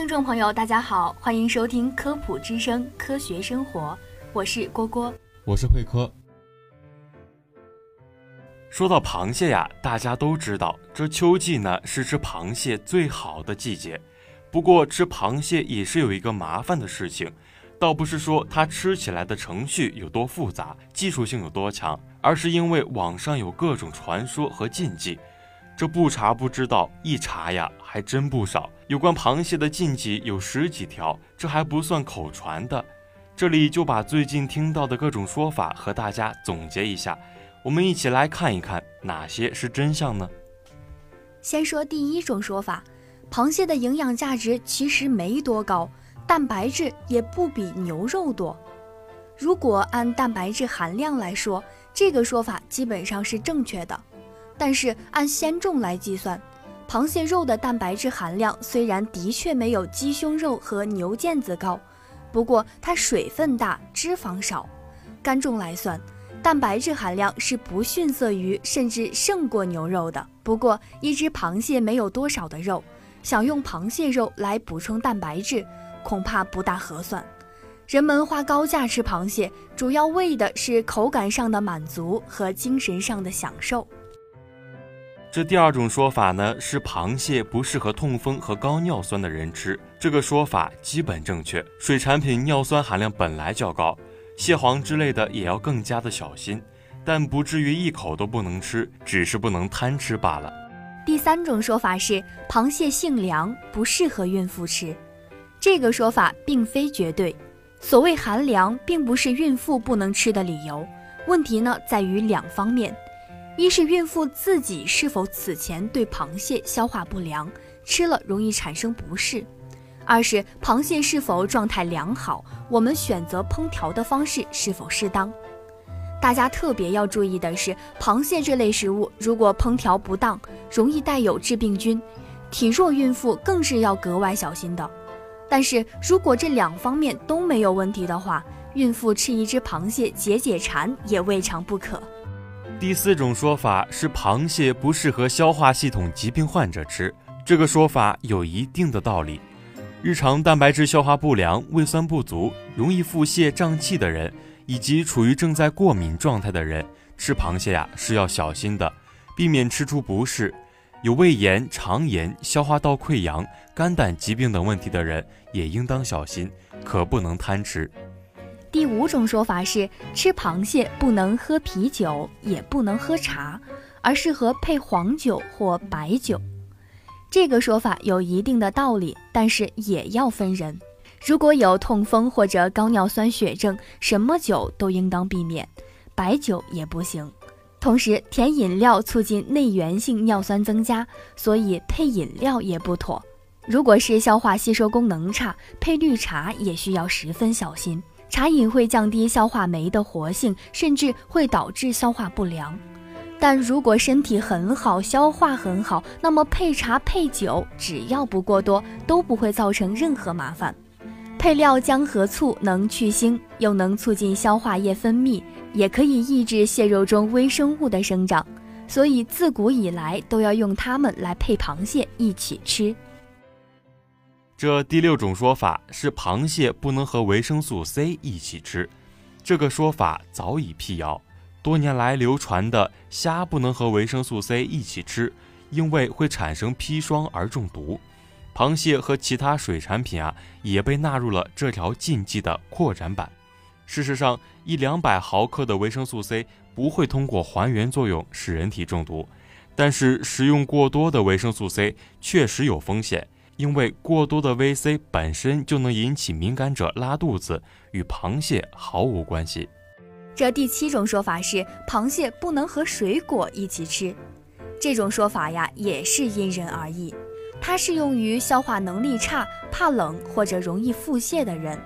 听众朋友，大家好，欢迎收听科普之声《科学生活》，我是郭郭。我是慧科。说到螃蟹呀，大家都知道，这秋季呢是吃螃蟹最好的季节。不过吃螃蟹也是有一个麻烦的事情，倒不是说它吃起来的程序有多复杂，技术性有多强，而是因为网上有各种传说和禁忌。这不查不知道，一查呀还真不少。有关螃蟹的禁忌有十几条，这还不算口传的。这里就把最近听到的各种说法和大家总结一下，我们一起来看一看哪些是真相呢？先说第一种说法，螃蟹的营养价值其实没多高，蛋白质也不比牛肉多。如果按蛋白质含量来说，这个说法基本上是正确的。但是按鲜重来计算，螃蟹肉的蛋白质含量虽然的确没有鸡胸肉和牛腱子高，不过它水分大，脂肪少。干重来算，蛋白质含量是不逊色于甚至胜过牛肉的。不过一只螃蟹没有多少的肉，想用螃蟹肉来补充蛋白质，恐怕不大合算。人们花高价吃螃蟹，主要为的是口感上的满足和精神上的享受。这第二种说法呢，是螃蟹不适合痛风和高尿酸的人吃。这个说法基本正确。水产品尿酸含量本来较高，蟹黄之类的也要更加的小心，但不至于一口都不能吃，只是不能贪吃罢了。第三种说法是螃蟹性凉，不适合孕妇吃。这个说法并非绝对。所谓寒凉，并不是孕妇不能吃的理由。问题呢，在于两方面。一是孕妇自己是否此前对螃蟹消化不良，吃了容易产生不适；二是螃蟹是否状态良好，我们选择烹调的方式是否适当。大家特别要注意的是，螃蟹这类食物如果烹调不当，容易带有致病菌，体弱孕妇更是要格外小心的。但是如果这两方面都没有问题的话，孕妇吃一只螃蟹解解馋也未尝不可。第四种说法是螃蟹不适合消化系统疾病患者吃，这个说法有一定的道理。日常蛋白质消化不良、胃酸不足、容易腹泻胀气的人，以及处于正在过敏状态的人，吃螃蟹呀是要小心的，避免吃出不适。有胃炎、肠炎、消化道溃疡、肝胆疾病等问题的人也应当小心，可不能贪吃。第五种说法是，吃螃蟹不能喝啤酒，也不能喝茶，而适合配黄酒或白酒。这个说法有一定的道理，但是也要分人。如果有痛风或者高尿酸血症，什么酒都应当避免，白酒也不行。同时，甜饮料促进内源性尿酸增加，所以配饮料也不妥。如果是消化吸收功能差，配绿茶也需要十分小心。茶饮会降低消化酶的活性，甚至会导致消化不良。但如果身体很好，消化很好，那么配茶配酒，只要不过多，都不会造成任何麻烦。配料姜和醋能去腥，又能促进消化液分泌，也可以抑制蟹肉中微生物的生长，所以自古以来都要用它们来配螃蟹一起吃。这第六种说法是螃蟹不能和维生素 C 一起吃，这个说法早已辟谣。多年来流传的虾不能和维生素 C 一起吃，因为会产生砒霜而中毒。螃蟹和其他水产品啊，也被纳入了这条禁忌的扩展版。事实上，一两百毫克的维生素 C 不会通过还原作用使人体中毒，但是食用过多的维生素 C 确实有风险。因为过多的 VC 本身就能引起敏感者拉肚子，与螃蟹毫无关系。这第七种说法是，螃蟹不能和水果一起吃。这种说法呀，也是因人而异。它适用于消化能力差、怕冷或者容易腹泻的人。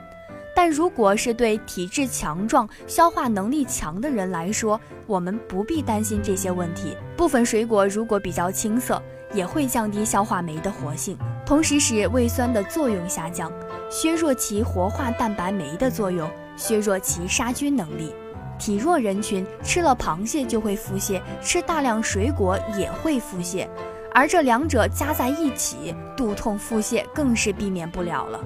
但如果是对体质强壮、消化能力强的人来说，我们不必担心这些问题。部分水果如果比较青涩，也会降低消化酶的活性，同时使胃酸的作用下降，削弱其活化蛋白酶的作用，削弱其杀菌能力。体弱人群吃了螃蟹就会腹泻，吃大量水果也会腹泻，而这两者加在一起，肚痛腹泻更是避免不了了。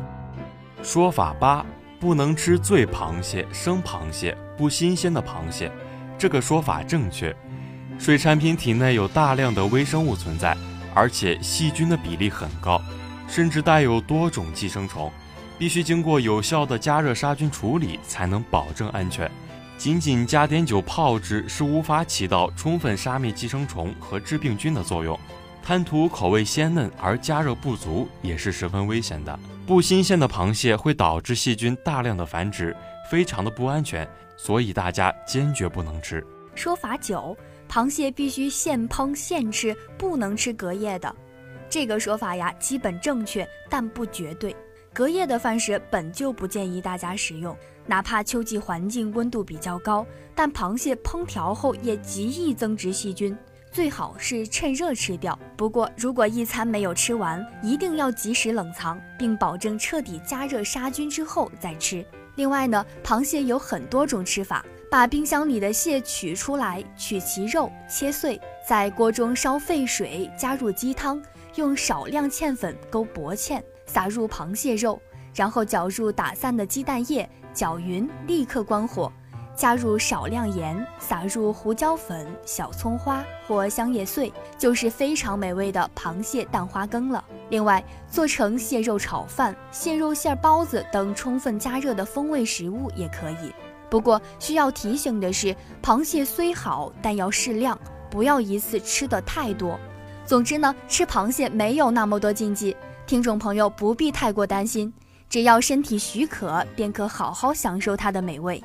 说法八。不能吃醉螃蟹、生螃蟹、不新鲜的螃蟹，这个说法正确。水产品体内有大量的微生物存在，而且细菌的比例很高，甚至带有多种寄生虫，必须经过有效的加热杀菌处理才能保证安全。仅仅加点酒泡制是无法起到充分杀灭寄生虫和致病菌的作用。贪图口味鲜嫩而加热不足也是十分危险的。不新鲜的螃蟹会导致细菌大量的繁殖，非常的不安全，所以大家坚决不能吃。说法九，螃蟹必须现烹现吃，不能吃隔夜的。这个说法呀，基本正确，但不绝对。隔夜的饭食本就不建议大家食用，哪怕秋季环境温度比较高，但螃蟹烹调后也极易增殖细菌。最好是趁热吃掉。不过，如果一餐没有吃完，一定要及时冷藏，并保证彻底加热杀菌之后再吃。另外呢，螃蟹有很多种吃法：把冰箱里的蟹取出来，取其肉，切碎，在锅中烧沸水，加入鸡汤，用少量芡粉勾薄芡，撒入螃蟹肉，然后搅入打散的鸡蛋液，搅匀，立刻关火。加入少量盐，撒入胡椒粉、小葱花或香叶碎，就是非常美味的螃蟹蛋花羹了。另外，做成蟹肉炒饭、蟹肉馅包子等充分加热的风味食物也可以。不过需要提醒的是，螃蟹虽好，但要适量，不要一次吃的太多。总之呢，吃螃蟹没有那么多禁忌，听众朋友不必太过担心，只要身体许可，便可好好享受它的美味。